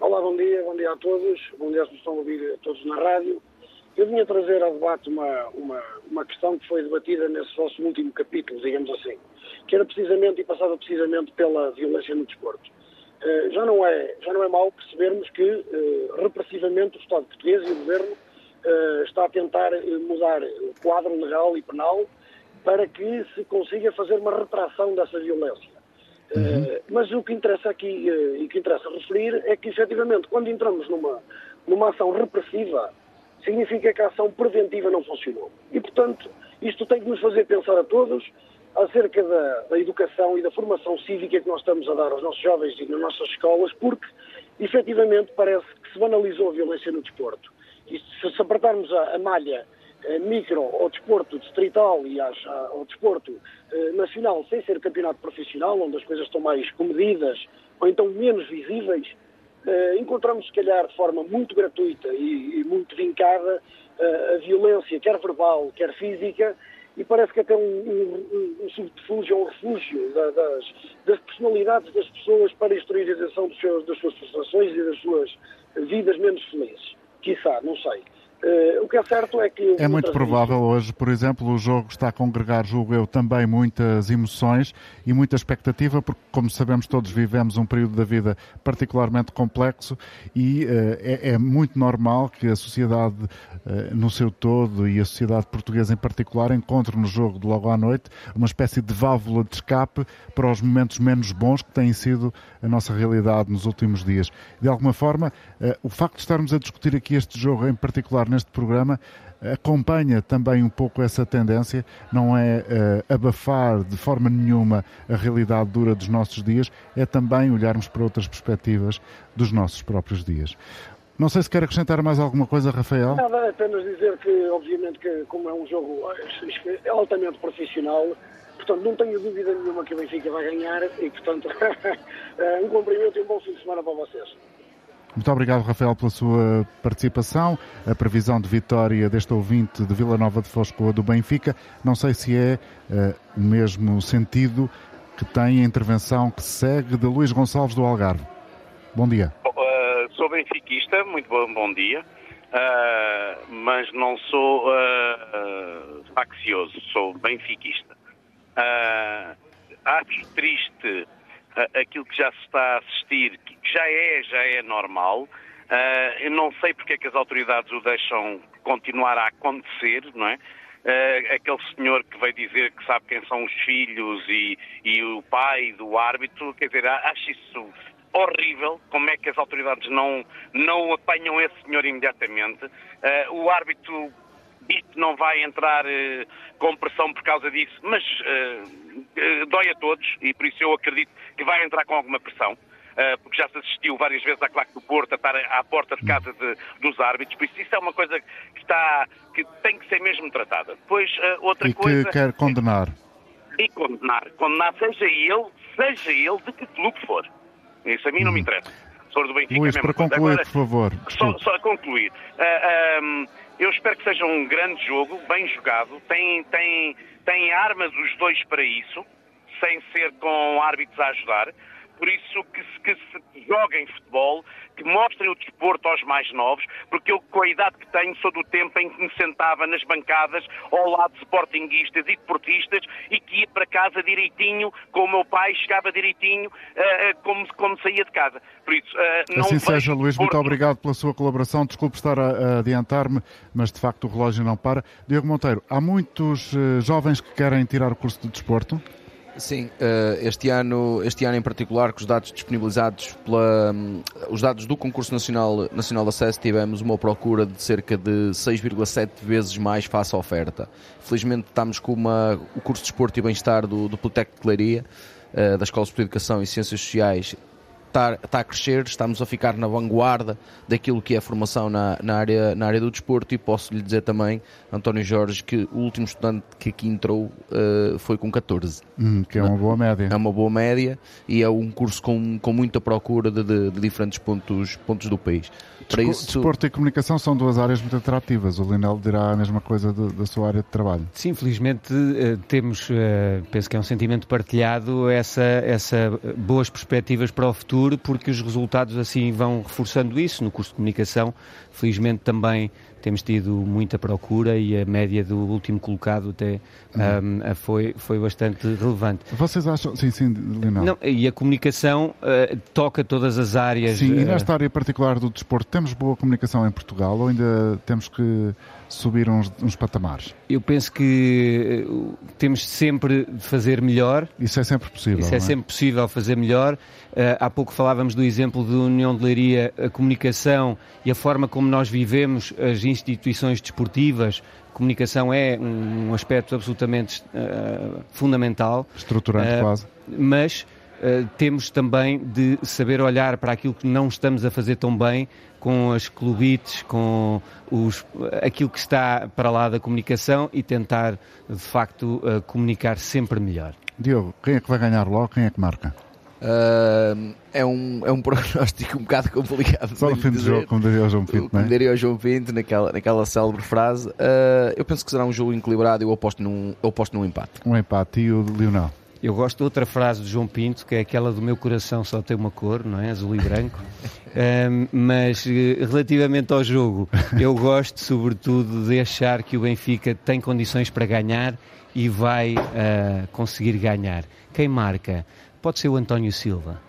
Olá, bom dia. Bom dia a todos. Bom dia aos que estão a ouvir todos na rádio. Eu vinha trazer ao debate uma, uma, uma questão que foi debatida nesse nosso último capítulo, digamos assim, que era precisamente e passava precisamente pela violência no desporto. Uh, já, não é, já não é mau percebermos que, uh, repressivamente, o Estado português e o Governo uh, está a tentar mudar o quadro legal e penal para que se consiga fazer uma retração dessa violência. Uhum. mas o que interessa aqui e o que interessa referir é que, efetivamente, quando entramos numa, numa ação repressiva significa que a ação preventiva não funcionou. E, portanto, isto tem que nos fazer pensar a todos acerca da, da, educação e da formação cívica que nós estamos a dar aos nossos jovens e nas nossas escolas, porque, efetivamente, parece que se banalizou a violência no desporto. E se, se apertarmos a, a malha eh, micro ao desporto distrital e ao desporto eh, nacional sem ser campeonato profissional, onde as coisas estão mais comedidas ou então menos visíveis, uh, encontramos, se calhar, de forma muito gratuita e, e muito vincada uh, a violência, quer verbal, quer física, e parece que até um, um, um subterfúgio um refúgio da, das, das, personalidades das pessoas para a exteriorização das suas frustrações e das suas vidas menos felizes. Quiçá, não sei. Uh, o que é certo é que. É muito provável vezes... hoje, por exemplo, o jogo está a congregar, julgo eu, também muitas emoções e muita expectativa, porque, como sabemos, todos vivemos um período da vida particularmente complexo e uh, é, é, muito normal que a sociedade uh, no seu todo e a sociedade portuguesa em particular encontre no jogo de logo à noite uma espécie de válvula de escape para os momentos menos bons que têm sido a nossa realidade nos últimos dias. De alguma forma, o facto de estarmos a discutir aqui este jogo em particular neste programa acompanha também um pouco essa tendência, não é uh, abafar de forma nenhuma a realidade dura dos nossos dias, é também olharmos para outras perspectivas dos nossos próprios dias. Não sei se quer acrescentar mais alguma coisa, Rafael. Nada, apenas dizer que, obviamente, que como é um jogo é altamente profissional, portanto, não tenho dúvida nenhuma que o Benfica vai ganhar e, portanto, um cumprimento e um bom fim de semana para vocês. Muito obrigado, Rafael, pela sua participação. A previsão de vitória deste ouvinte de Vila Nova de Foscoa do Benfica, não sei se é uh, o mesmo sentido que tem a intervenção que segue de Luís Gonçalves do Algarve. Bom dia. Uh, sou benfiquista, muito bom, bom dia, uh, mas não sou faccioso, sou benfiquista. Acho triste aquilo que já se está a assistir, que já é, já é normal. Uh, eu não sei porque é que as autoridades o deixam continuar a acontecer, não é? Uh, aquele senhor que veio dizer que sabe quem são os filhos e, e o pai do árbitro, quer dizer, acho isso horrível, como é que as autoridades não, não apanham esse senhor imediatamente. Uh, o árbitro que não vai entrar uh, com pressão por causa disso, mas uh, dói a todos e por isso eu acredito que vai entrar com alguma pressão. porque já se assistiu várias vezes à claque do Porto a estar à porta de casa de, dos árbitros, por isso isso é uma coisa que está que tem que ser mesmo tratada. Depois outra e coisa. E que quer condenar. E condenar. Condenar seja ele, seja ele de que clube for. Isso a mim não me interessa. Sou do Benfica Luís, para concluir, Agora, por favor. Só, só a concluir. Uh, um, eu espero que seja um grande jogo, bem jogado. Tem, tem, tem armas os dois para isso, sem ser com árbitros a ajudar. Por isso que se, que se joguem futebol, que mostrem o desporto aos mais novos, porque eu, com a idade que tenho, sou do tempo em que me sentava nas bancadas ao lado de sportinguistas e deportistas e que ia para casa direitinho, com o meu pai, chegava direitinho, uh, como, como saía de casa. Por isso, uh, não Assim seja, Luís, muito obrigado pela sua colaboração. Desculpe estar a, a adiantar-me, mas de facto o relógio não para. Diego Monteiro, há muitos uh, jovens que querem tirar o curso de desporto? Sim, eh, este ano, este ano em particular, com os dados disponibilizados pela, hum, os dados do concurso nacional, nacional de acesso, tivemos uma procura de cerca de 6,7 vezes mais face à oferta. Felizmente estamos com uma, o curso de Desporto e Bem-Estar do, do Politécnico de Leiria, eh, da Escola de Educação e Ciências Sociais, está, está a crescer, estamos a ficar na vanguarda daquilo que é a formação na, na, área, na área do desporto e posso lhe dizer também, António Jorge, que o último estudante que aqui entrou uh, foi com 14. Hum, que é uma boa média. É uma boa média e é um curso com, com muita procura de, de, de diferentes pontos, pontos do país. Para isso... Desporto e comunicação são duas áreas muito atrativas. O Linel dirá a mesma coisa de, da sua área de trabalho. Sim, felizmente uh, temos, uh, penso que é um sentimento partilhado, essa, essa boas perspectivas para o futuro futuro, porque os resultados assim vão reforçando isso. No curso de comunicação, felizmente também temos tido muita procura e a média do último colocado até uhum. um, foi, foi bastante relevante. Vocês acham, sim, sim, Leonardo. Não, e a comunicação uh, toca todas as áreas. Sim, uh... e nesta área particular do desporto, temos boa comunicação em Portugal ou ainda temos que subir uns, uns patamares? Eu penso que uh, temos sempre de fazer melhor. Isso é sempre possível. Isso é, é, sempre possível fazer melhor. Uh, há pouco falávamos do exemplo da União de Leiria, a comunicação e a forma como nós vivemos as instituições desportivas. A comunicação é um, um aspecto absolutamente uh, fundamental. Estruturante, quase. Mas temos também de saber olhar para aquilo que não estamos a fazer tão bem com as clubites, com os, aquilo que está para lá da comunicação e tentar, de facto, comunicar sempre melhor. Diogo, quem é que vai ganhar logo? Quem é que marca? Uh, é, um, é um prognóstico um bocado complicado. Só no fim do jogo, como diria o João Pinto, Como é? diria o João Pinto, naquela, naquela célebre frase. Uh, eu penso que será um jogo equilibrado e eu aposto num, eu aposto num empate. Um empate. E o Lionel? Eu gosto de outra frase do João Pinto, que é aquela do meu coração só tem uma cor, não é? Azul e branco. um, mas eh, relativamente ao jogo, eu gosto sobretudo de achar que o Benfica tem condições para ganhar e vai uh, conseguir ganhar. Quem marca? Pode ser o António Silva.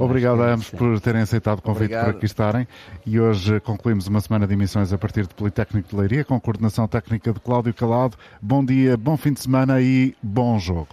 Obrigado a ambos por terem aceitado o convite Obrigado. por aqui estarem. E hoje concluímos uma semana de emissões a partir de Politécnico de Leiria, com coordenação técnica de Cláudio Calado. Bom dia, bom fim de semana e bom jogo.